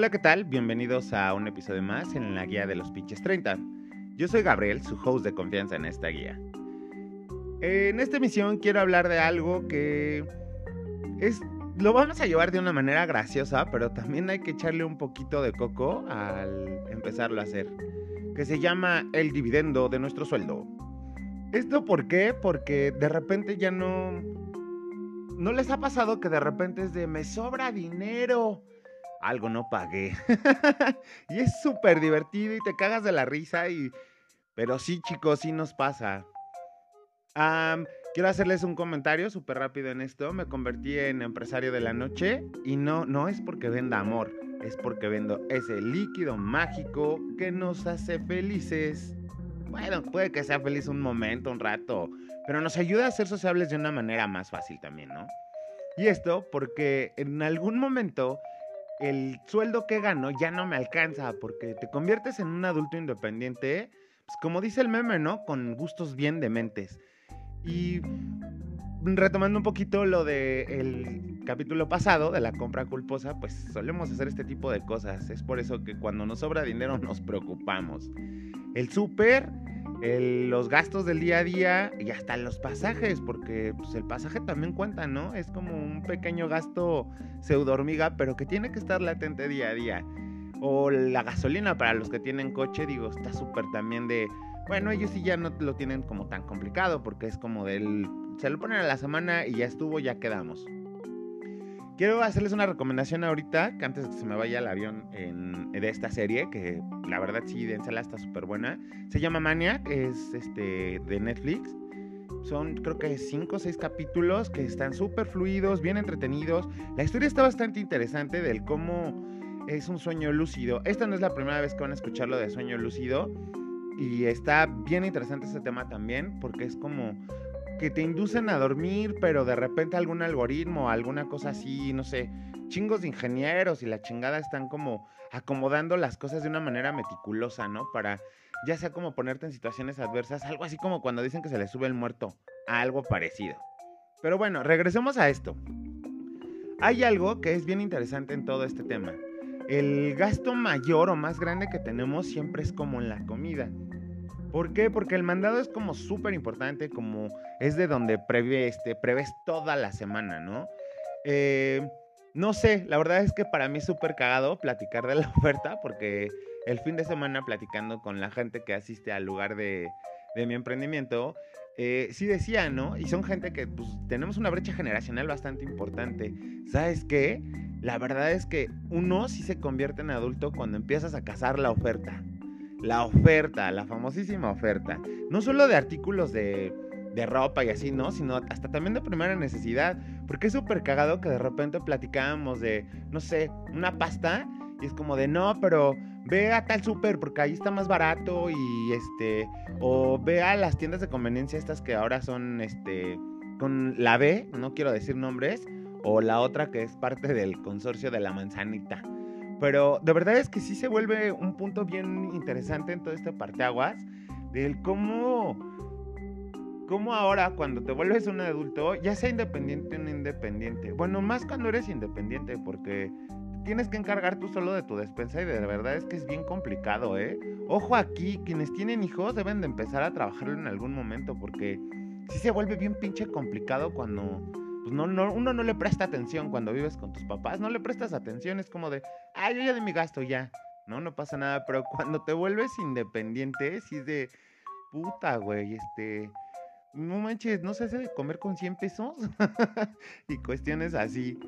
Hola, ¿qué tal? Bienvenidos a un episodio más en la guía de los pinches 30. Yo soy Gabriel, su host de confianza en esta guía. En esta emisión quiero hablar de algo que es lo vamos a llevar de una manera graciosa, pero también hay que echarle un poquito de coco al empezarlo a hacer, que se llama el dividendo de nuestro sueldo. ¿Esto por qué? Porque de repente ya no... ¿No les ha pasado que de repente es de me sobra dinero? Algo no pagué. y es súper divertido y te cagas de la risa y... Pero sí, chicos, sí nos pasa. quiero hacerles un comentario súper rápido en esto. Me convertí en empresario de la noche y no, no es porque venda amor, es porque vendo ese líquido mágico que nos hace felices. Bueno, puede que sea feliz un momento, un rato, pero nos ayuda a ser sociables de una manera más fácil también, ¿no? Y esto porque en algún momento el sueldo que gano ya no me alcanza porque te conviertes en un adulto independiente, pues como dice el meme, ¿no? Con gustos bien dementes. Y retomando un poquito lo del capítulo pasado de la compra culposa, pues solemos hacer este tipo de cosas. Es por eso que cuando nos sobra dinero nos preocupamos el súper, los gastos del día a día y hasta los pasajes, porque pues, el pasaje también cuenta, ¿no? Es como un pequeño gasto pseudo hormiga, pero que tiene que estar latente día a día. O la gasolina para los que tienen coche, digo, está súper también de... Bueno, ellos sí ya no lo tienen como tan complicado, porque es como del... Se lo ponen a la semana y ya estuvo, ya quedamos. Quiero hacerles una recomendación ahorita, que antes de que se me vaya el avión de esta serie, que la verdad sí, dénsela, está súper buena. Se llama Maniac, es este, de Netflix. Son creo que 5 o 6 capítulos que están súper fluidos, bien entretenidos. La historia está bastante interesante del cómo es un sueño lúcido. Esta no es la primera vez que van a escuchar lo de sueño lúcido. Y está bien interesante ese tema también, porque es como que te inducen a dormir, pero de repente algún algoritmo, alguna cosa así, no sé, chingos de ingenieros y la chingada están como acomodando las cosas de una manera meticulosa, ¿no? Para ya sea como ponerte en situaciones adversas, algo así como cuando dicen que se le sube el muerto, algo parecido. Pero bueno, regresemos a esto. Hay algo que es bien interesante en todo este tema. El gasto mayor o más grande que tenemos siempre es como en la comida. ¿Por qué? Porque el mandado es como súper importante, como es de donde prevé, este, prevés toda la semana, ¿no? Eh, no sé, la verdad es que para mí es súper cagado platicar de la oferta, porque el fin de semana platicando con la gente que asiste al lugar de, mi emprendimiento, eh, sí decía, ¿no? Y son gente que pues, tenemos una brecha generacional bastante importante. ¿Sabes qué? La verdad es que uno sí se convierte en adulto cuando empiezas a cazar la oferta la oferta, la famosísima oferta. No solo de artículos de, de ropa y así, ¿no? Sino hasta también de primera necesidad. Porque es súper cagado que de repente platicábamos de, no sé, una pasta. Y es como de, no, pero ve a tal súper porque ahí está más barato y este, o ve a las tiendas de conveniencia estas que ahora son, este, con la B, no quiero decir nombres, o la otra que es parte del consorcio de la manzanita. Pero de verdad es que sí se vuelve un punto bien interesante en todo este parteaguas del cómo, cómo ahora cuando te vuelves un adulto, ya sea independiente o no independiente, bueno, más cuando eres independiente porque tienes que encargar tú solo de tu despensa y de verdad es que es bien complicado, ¿eh? Ojo aquí, quienes tienen hijos deben de empezar a trabajarlo en algún momento porque sí se vuelve bien pinche complicado cuando pues no, no, uno no le presta atención cuando vives con tus papás, no le prestas atención, es como de, ay, yo ya de mi gasto ya, no, no pasa nada, pero cuando te vuelves independiente, sí es de, puta, güey, este, no manches, no se hace de comer con 100 pesos y cuestiones así.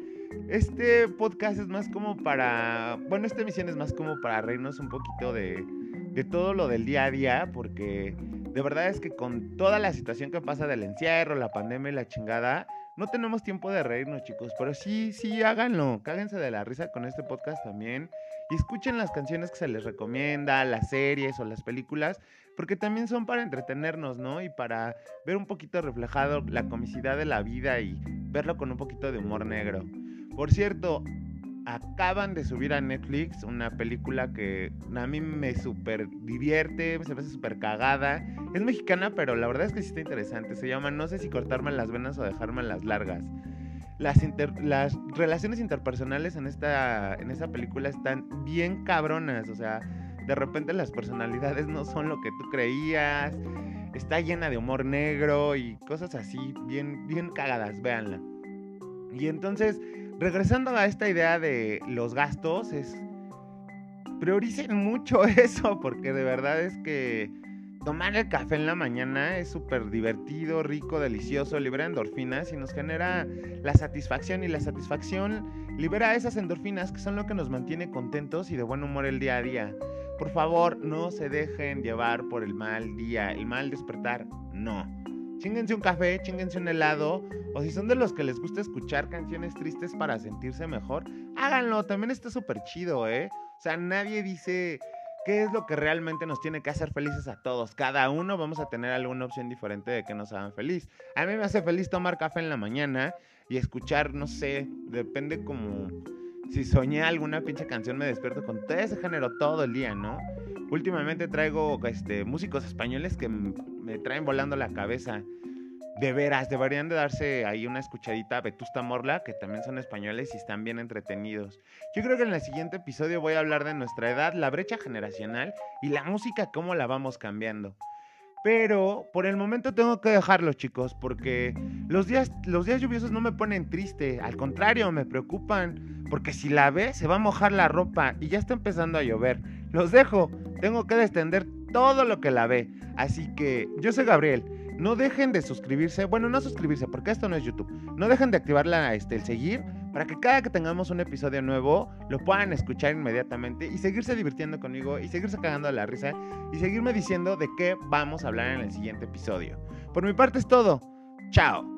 Este podcast es más como para, bueno, esta emisión es más como para reírnos un poquito de, de todo lo del día a día, porque de verdad es que con toda la situación que pasa del encierro, la pandemia y la chingada, no tenemos tiempo de reírnos, chicos, pero sí, sí, háganlo. Cáguense de la risa con este podcast también. Y escuchen las canciones que se les recomienda, las series o las películas, porque también son para entretenernos, ¿no? Y para ver un poquito reflejado la comicidad de la vida y verlo con un poquito de humor negro. Por cierto, acaban de subir a Netflix una película que a mí me súper divierte, se me hace súper cagada. Es mexicana, pero la verdad es que sí está interesante. Se llama No sé si cortarme las venas o dejarme las largas. las, las relaciones interpersonales en esta, en esta película están bien cabronas. O sea, de repente las personalidades no son lo que tú creías. Está llena de humor negro y cosas así, bien, bien cagadas, véanla. Y entonces, regresando a esta idea de los gastos, es prioricen mucho eso, porque de verdad es que tomar el café en la mañana es súper divertido, rico, delicioso, libera endorfinas y nos genera la satisfacción y la satisfacción libera esas endorfinas que son lo que nos mantiene contentos y de buen humor el día a día. Por favor, no se dejen llevar por el mal día, el mal despertar, no. Chinguense un café, chinguense un helado, o si son de los que les gusta escuchar canciones tristes para sentirse mejor, háganlo, también está súper chido, ¿eh? O sea, nadie dice qué es lo que realmente nos tiene que hacer felices a todos. Cada uno vamos a tener alguna opción diferente de que nos hagan feliz. A mí me hace feliz tomar café en la mañana y escuchar, no sé, depende como si soñé alguna pinche canción me despierto con todo ese género todo el día, ¿no? Últimamente traigo este, músicos españoles que me traen volando la cabeza de veras, deberían de darse ahí una escuchadita a Vetusta Morla, que también son españoles y están bien entretenidos. Yo creo que en el siguiente episodio voy a hablar de nuestra edad, la brecha generacional y la música, cómo la vamos cambiando. Pero por el momento tengo que dejarlo, chicos, porque los días, los días lluviosos no me ponen triste, al contrario, me preocupan, porque si la ve se va a mojar la ropa y ya está empezando a llover. Los dejo, tengo que descender todo lo que la ve. Así que yo soy Gabriel. No dejen de suscribirse, bueno, no suscribirse porque esto no es YouTube. No dejen de activar la, este, el seguir para que cada que tengamos un episodio nuevo lo puedan escuchar inmediatamente y seguirse divirtiendo conmigo y seguirse cagando la risa y seguirme diciendo de qué vamos a hablar en el siguiente episodio. Por mi parte es todo. Chao.